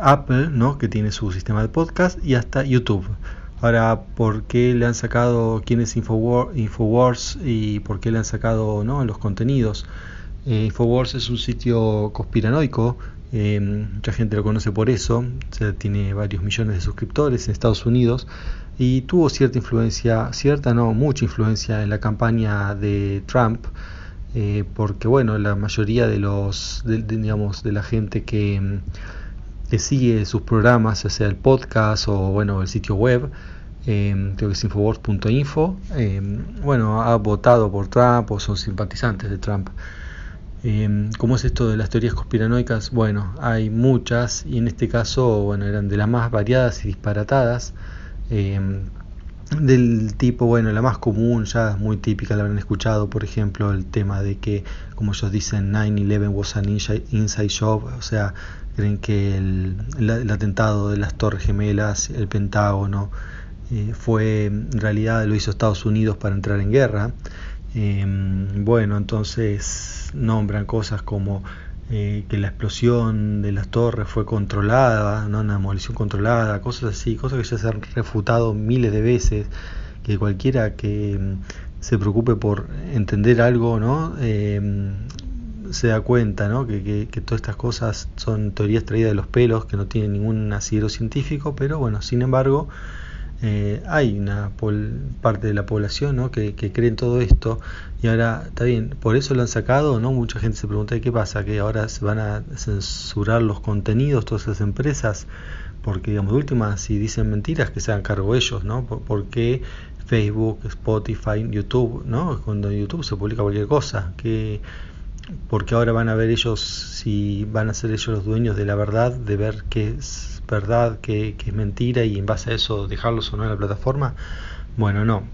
Apple, ¿no? que tiene su sistema de podcast, y hasta YouTube. Ahora, ¿por qué le han sacado quién es Infowars, y por qué le han sacado ¿no? los contenidos? Eh, Infowars es un sitio conspiranoico, eh, mucha gente lo conoce por eso, tiene varios millones de suscriptores en Estados Unidos y tuvo cierta influencia, cierta no, mucha influencia en la campaña de Trump. Eh, porque bueno la mayoría de los digamos de la gente que que sigue sus programas, ya sea el podcast o bueno el sitio web, eh, creo que es infowars.info, eh, bueno, ha votado por Trump o son simpatizantes de Trump. Eh, ¿Cómo es esto de las teorías conspiranoicas? Bueno, hay muchas y en este caso, bueno, eran de las más variadas y disparatadas. Del tipo, bueno, la más común, ya muy típica, la habrán escuchado, por ejemplo, el tema de que, como ellos dicen, 9-11 was an inside job, o sea, creen que el, atentado de las Torres Gemelas, el Pentágono, eh, fue en realidad lo hizo Estados Unidos para entrar en guerra. Em, bueno, entonces nombran cosas como eh, que la explosión de las torres fue controlada, ¿no? una demolición controlada, cosas así, cosas que ya se han refutado miles de veces, que cualquiera que em, se preocupe por entender algo, ¿no? Em, se da cuenta ¿no? que, que, todas estas cosas son teorías traídas de los pelos, que no tienen ningún asidero científico, pero bueno, sin embargo, eh, hay una parte de la población ¿no? que, que cree en todo esto y ahora está bien, por eso lo han sacado, ¿no? Mucha gente se pregunta qué pasa, que ahora se van a censurar los contenidos, todas esas empresas, porque digamos, de última, si dicen mentiras, que se hagan cargo ellos, ¿no? Porque Facebook, Spotify, YouTube, ¿no? Cuando en YouTube se publica cualquier cosa, que porque ahora van a ver ellos si van a ser ellos los dueños de la verdad, de ver qué es verdad, qué, es mentira y en base a eso dejarlos o no en la plataforma. Bueno, no.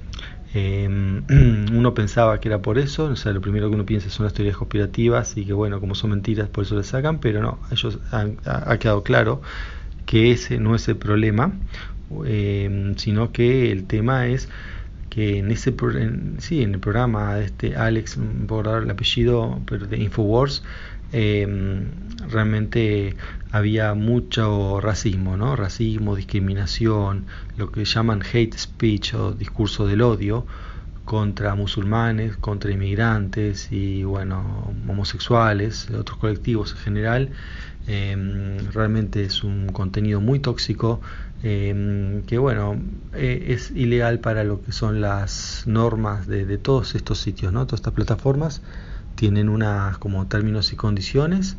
Em, uno pensaba que era por eso, o sea, lo primero que uno piensa son las teorías conspirativas y que bueno, como son mentiras, por eso le sacan, pero no, ellos han, ha quedado claro que ese no es el problema, em, sino que el tema es que en ese en, sí, en el programa de este Alex, por dar el apellido, pero de Infowars, eh, realmente había mucho racismo, ¿no? Racismo, discriminación, lo que llaman hate speech o discurso del odio contra musulmanes, contra inmigrantes y bueno, homosexuales, otros colectivos en general. Eh, realmente es un contenido muy tóxico eh, que bueno, eh, es ilegal para lo que son las normas de, todos estos sitios, ¿no? Todas estas plataformas tienen unas como términos y condiciones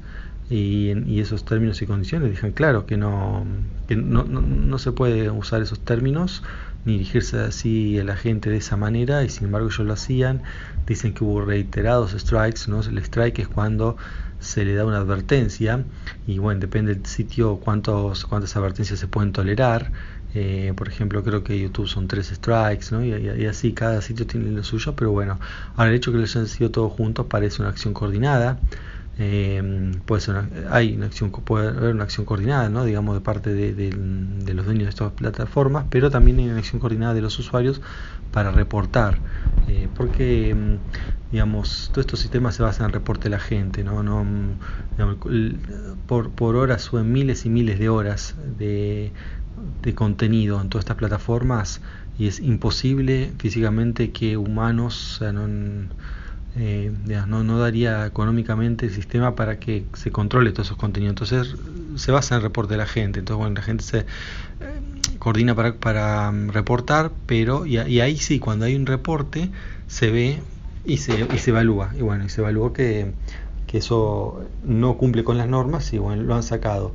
y, esos términos y condiciones dejan claro que, no, que no, no, no, se puede usar esos términos ni dirigirse así a la gente de esa manera y sin embargo ellos lo hacían. Dicen que hubo reiterados strikes, ¿no? El strike es cuando se le da una advertencia y bueno, depende del sitio cuántos, cuántas advertencias se pueden tolerar. Eh, por ejemplo, creo que YouTube son tres strikes, ¿no? Y, así cada sitio tiene lo suyo, pero bueno, ahora el hecho que les hayan sido todos juntos parece una acción coordinada. Eh, puede ser una, hay una acción puede haber una acción coordinada no digamos de parte de, los dueños de estas plataformas pero también hay una acción coordinada de los usuarios para reportar eh, porque mm, digamos todos estos sistemas se basan en el reporte de la gente no no digamos, por, por horas suben miles y miles de horas de, de contenido en todas estas plataformas y es imposible físicamente que humanos o sea, eh, no, daría económicamente el sistema para que se controle todos esos contenidos. Entonces se basa en el reporte de la gente. Entonces, bueno, la gente se... Eh, coordina para, para mm, reportar, pero y, ahí sí, cuando hay un reporte se ve y se, y se evalúa. Y bueno, y se evalúa que, que eso no cumple con las normas y bueno, lo han sacado.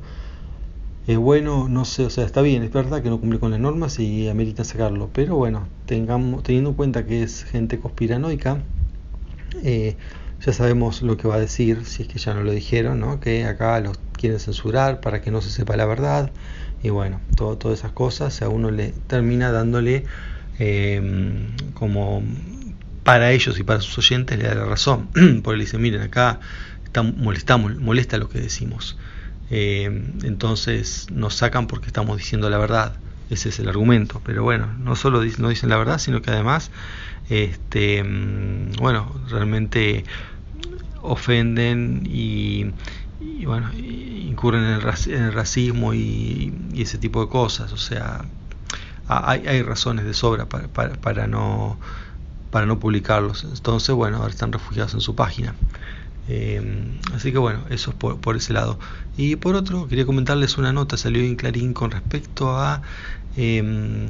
Es bueno, no sé, o sea, está bien, es verdad que no cumple con las normas y amerita sacarlo, pero bueno, tengamos, teniendo en cuenta que es gente conspiranoica, eh, ya sabemos lo que va a decir, si es que ya no lo dijeron, ¿no? que acá los quieren censurar para que no se sepa la verdad, y bueno, todo, todas esas cosas a uno le termina dándole em, como para ellos y para sus oyentes le da la razón, porque le dicen, miren, acá está, molestamos, molesta lo que decimos. Em, entonces nos sacan porque estamos diciendo la verdad. Ese es el argumento. Pero bueno, no solo no dicen la verdad, sino que además, este, em, bueno, realmente ofenden y, y bueno, incurren en el, racismo y, ese tipo de cosas. O sea, hay, hay razones de sobra para, para, no para no publicarlos. Entonces, bueno, ahora están refugiados en su página. Eh, así que bueno, eso es por, por, ese lado. Y por otro, quería comentarles una nota, salió en Clarín con respecto a... Eh,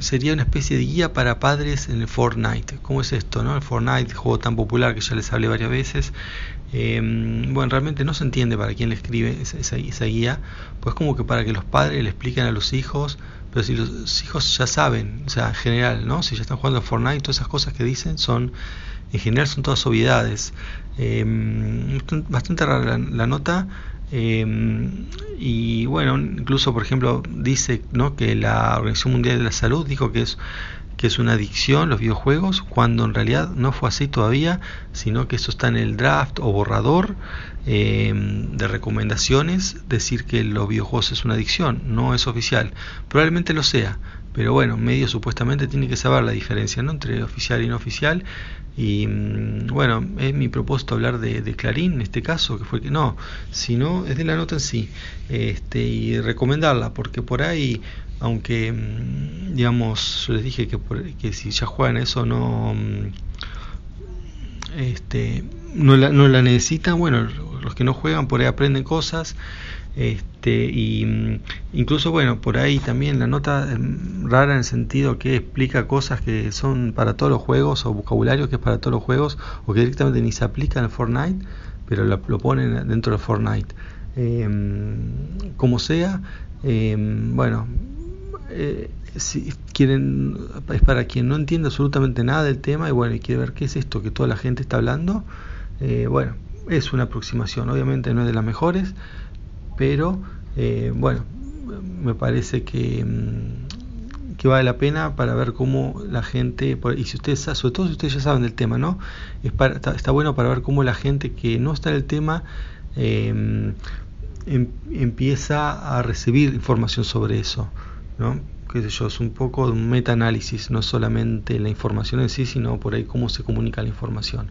sería una especie de guía para padres en el Fortnite. ¿Cómo es esto? No? El Fortnite, juego tan popular que ya les hablé varias veces. Eh, bueno, realmente no se entiende para quién le escribe esa, esa, guía, pues como que para que los padres le expliquen a los hijos, pero si los hijos ya saben, o sea, en general, ¿no? Si ya están jugando a Fortnite, todas esas cosas que dicen son, en general son todas obviedades. Eh, bastante rara la, nota. Eh, y bueno, incluso por ejemplo dice ¿no? que la Organización Mundial de la Salud dijo que es que es una adicción los videojuegos, cuando en realidad no fue así todavía, sino que eso está en el draft o borrador eh, de recomendaciones, decir que los videojuegos es una adicción, no es oficial, probablemente lo sea, pero bueno, medio supuestamente tiene que saber la diferencia ¿no? entre oficial y no oficial, y bueno, es mi propósito hablar de, Clarín en este caso, que fue que no, sino es de la nota en sí, este, y recomendarla, porque por ahí aunque mm, digamos yo les dije que, que si ya juegan eso no mm, este no la, no la necesitan bueno los que no juegan por ahí aprenden cosas este y mm, incluso bueno por ahí también la nota rara en el sentido que explica cosas que son para todos los juegos o vocabulario que es para todos los juegos o que directamente ni se aplica en Fortnite pero lo, ponen dentro de Fortnite. Em, como sea em, bueno eh, si quieren, es para quien no entiende absolutamente nada del tema y bueno, y quiere ver qué es esto que toda la gente está hablando, eh, bueno, es una aproximación, obviamente no es de las mejores, pero eh, bueno, me parece que, mm, que vale la pena para ver cómo la gente, y si ustedes, sobre todo si ustedes ya saben del tema, ¿no? Está, bueno para ver cómo la gente que no está en el tema em, empieza a recibir información sobre eso. ¿no? que yo, es un poco de un metaanálisis, no solamente la información en sí, sino por ahí cómo se comunica la información.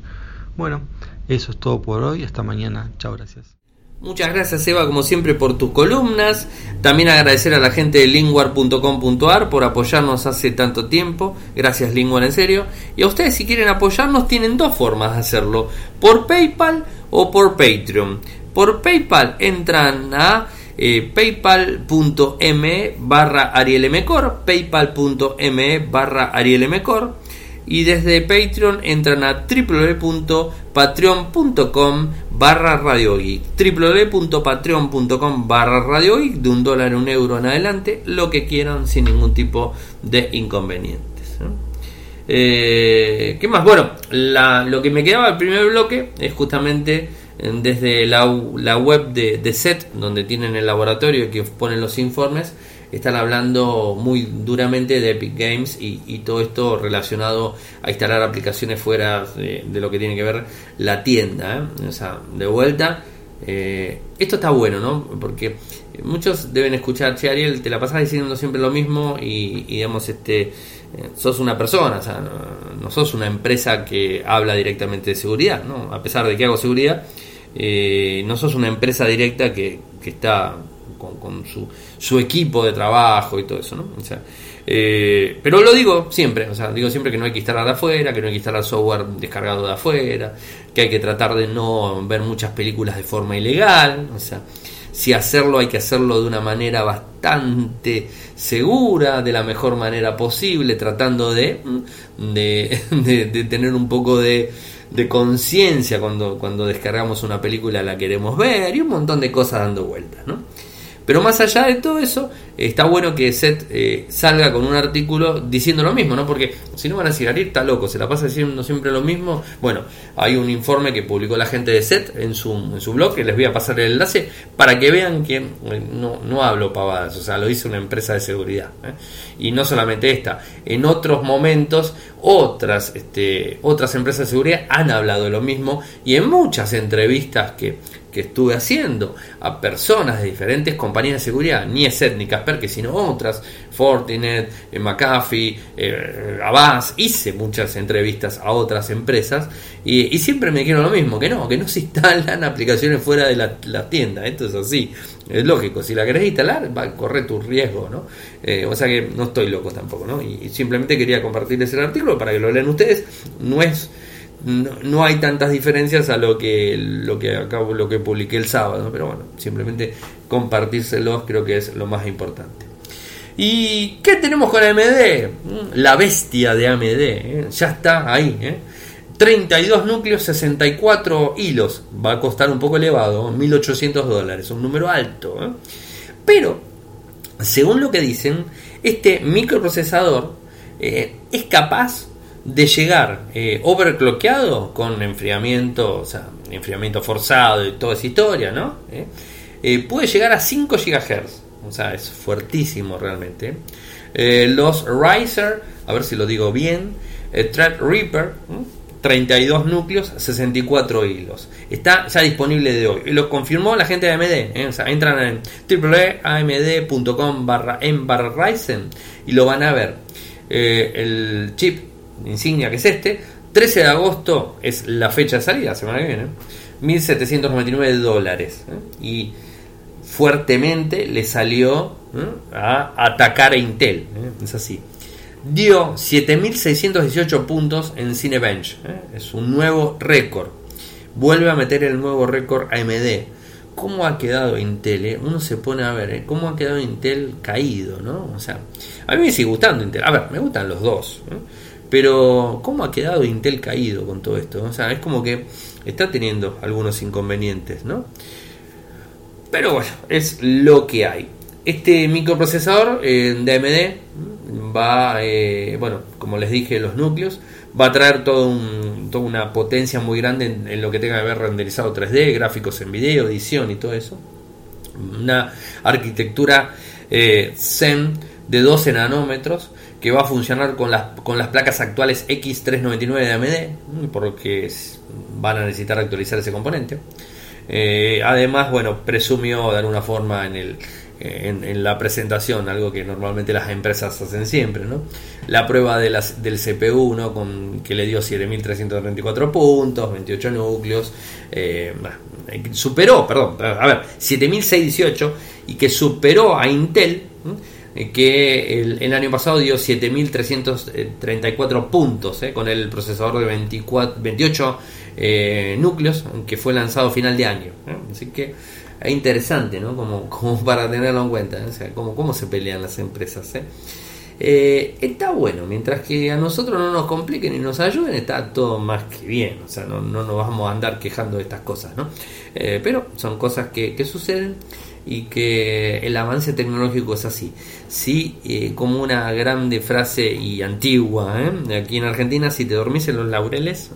Bueno, eso es todo por hoy, hasta mañana, chao, gracias. Muchas gracias Eva como siempre por tus columnas, también agradecer a la gente de linguar.com.ar por apoyarnos hace tanto tiempo, gracias Linguar en serio, y a ustedes si quieren apoyarnos tienen dos formas de hacerlo, por PayPal o por Patreon. Por PayPal entran a eh, paypal.me barra arielmcor, paypal.me barra arielmcor y desde Patreon entran a www.patreon.com barra Radio Geek www.patreon.com barra Radio Geek de un dólar, un euro en adelante, lo que quieran sin ningún tipo de inconvenientes. Eh, ¿Qué más? Bueno, lo que me quedaba el primer bloque es justamente desde la, web de, de, SET, donde tienen el laboratorio que ponen los informes, están hablando muy duramente de Epic Games y, todo esto relacionado a instalar aplicaciones fuera de, lo que tiene que ver la tienda. ¿eh? O sea, de vuelta, eh, esto está bueno, ¿no? Porque muchos deben escuchar, che Ariel, te la pasas diciendo siempre lo mismo y, digamos, este, eh, sos una persona, no, sos una empresa que habla directamente de seguridad, ¿no? A pesar de que hago seguridad, no sos una empresa directa que, está con, su, su, equipo de trabajo y todo eso, ¿no? Eh, pero lo digo siempre, o sea, digo siempre que no hay que instalar de afuera, que no hay que instalar software descargado de afuera, que hay que tratar de no ver muchas películas de forma ilegal, o sea, si hacerlo hay que hacerlo de una manera bastante segura, de la mejor manera posible, tratando de, de, tener un poco de, de conciencia cuando, cuando descargamos una película la queremos ver y un montón de cosas dando vueltas, ¿no? Pero más allá de todo eso, está bueno que Seth eh, salga con un artículo diciendo lo mismo, ¿no? Porque si no van a decir, Ariel está loco, se la pasa diciendo siempre lo mismo. Bueno, hay un informe que publicó la gente de Seth en su, en su blog, que les voy a pasar el enlace, para que vean que eh, no, no hablo pavadas, o sea, lo hizo una empresa de seguridad. ¿eh? Y no solamente esta, en otros momentos otras, este, otras empresas de seguridad han hablado lo mismo y en muchas entrevistas que que estuve haciendo a personas de diferentes compañías de seguridad, ni ESET ni Kaspersky, sino otras, Fortinet, eh, McAfee, eh, Avast, hice muchas entrevistas a otras empresas y, siempre me dijeron lo mismo, que no, que no se instalan aplicaciones fuera de la, tienda, esto es así, es lógico, si la querés instalar va a correr tu riesgo, ¿no? Eh, o sea que no estoy loco tampoco, ¿no? Y simplemente quería compartirles el artículo para que lo lean ustedes, no es no, hay tantas diferencias a lo que lo que acabo lo que publiqué el sábado pero bueno simplemente compartírselos creo que es lo más importante y qué tenemos con AMD mm, la bestia de AMD ¿eh? ya está ahí 32 ¿eh? núcleos 64 hilos va a costar un poco elevado 1800 dólares un número alto ¿eh? pero según lo que dicen este microprocesador es capaz de llegar eh, overclockeado con enfriamiento, o sea, enfriamiento forzado y toda esa historia, ¿no? Eh, eh, puede llegar a 5 GHz, o sea, es fuertísimo realmente. los Riser, a ver si lo digo bien, Threadripper, 32 núcleos, 64 hilos. Está ya disponible de hoy. Y lo confirmó la gente de AMD. O sea, entran en www.amd.com barra en barra Ryzen y lo van a ver. el chip insignia que es este. 13 de agosto es la fecha de salida, semana que viene. 1.799 dólares. ¿eh? Y fuertemente le salió ¿eh? a atacar a Intel. ¿eh? Es así. Dio 7.618 puntos en Cinebench. Es un nuevo récord. Vuelve a meter el nuevo récord AMD. ¿Cómo ha quedado Intel? Uno se pone a ver, ¿cómo ha quedado Intel caído? ¿no? O sea, a mí me sigue gustando Intel. A ver, me gustan los dos. Pero, ¿cómo ha quedado Intel caído con todo esto? O sea, es como que está teniendo algunos inconvenientes, ¿no? Pero bueno, es lo que hay. Este microprocesador eh, de AMD va, eh, bueno, como les dije, los núcleos, va a traer todo toda una potencia muy grande en, lo que tenga que ver renderizado 3D, gráficos en video, edición y todo eso. Una arquitectura eh, Zen de 12 nanómetros que va a funcionar con las, con las placas actuales X399 de AMD, porque van a necesitar actualizar ese componente. Eh, además, bueno, presumió de alguna forma en, el, en, la presentación, algo que normalmente las empresas hacen siempre, ¿no? La prueba de las, del CPU, ¿no? Con, que le dio 7.334 puntos, 28 núcleos, eh, superó, perdón, a ver, 7.618 y que superó a Intel. Eh, que el, año pasado dio 7.334 puntos eh, con el procesador de 24, 28 eh, núcleos que fue lanzado a final de año. Así que es interesante, ¿no? Como, como para tenerlo en cuenta, o sea, como, se pelean las empresas. está bueno, mientras que a nosotros no nos compliquen y nos ayuden, está todo más que bien, o sea, no, no nos vamos a andar quejando de estas cosas, ¿no? pero son cosas que, que suceden y que el avance tecnológico es así. Sí, eh, como una grande frase y antigua, ¿eh? aquí en Argentina, si te dormís en los laureles,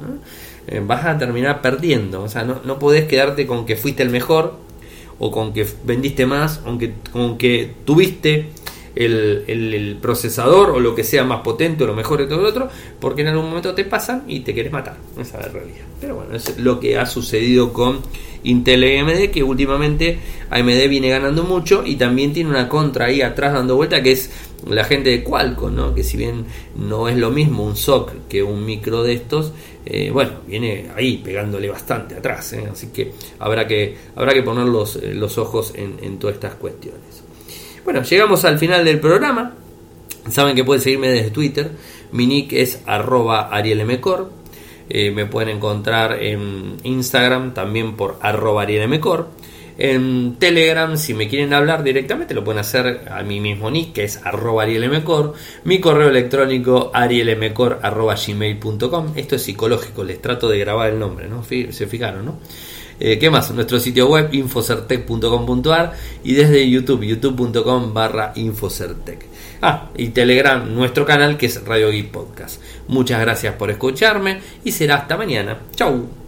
¿eh? vas a terminar perdiendo. O sea, no, no podés quedarte con que fuiste el mejor o con que vendiste más, aunque con que tuviste el, procesador o lo que sea más potente o lo mejor de todo lo otro, porque en algún momento te pasan y te quieres matar. Esa es la realidad. Pero bueno, es lo que ha sucedido con Intel y AMD, que últimamente AMD viene ganando mucho y también tiene una contra ahí atrás dando vuelta que es la gente de Qualcomm, ¿no? que si bien no es lo mismo un SOC que un micro de estos, eh, bueno, viene ahí pegándole bastante atrás, ¿eh? así que habrá que, habrá que poner los, eh, los ojos en, en todas estas cuestiones. Bueno, llegamos al final del programa. Saben que pueden seguirme desde Twitter. Mi nick es arroba arielmcor. Eh, me pueden encontrar en Instagram también por arroba arielmcor. En Telegram, si me quieren hablar directamente, lo pueden hacer a mi mismo nick, que es arroba arielmcor. Mi correo electrónico arielmcor arroba gmail.com. Esto es psicológico, les trato de grabar el nombre, ¿no? Se fijaron, ¿no? Eh, ¿Qué más? Nuestro sitio web infocertec.com.ar y desde YouTube, youtube.com barra infocertec. Ah, y Telegram, nuestro canal que es Radio Geek Podcast. Muchas gracias por escucharme y será hasta mañana. Chau.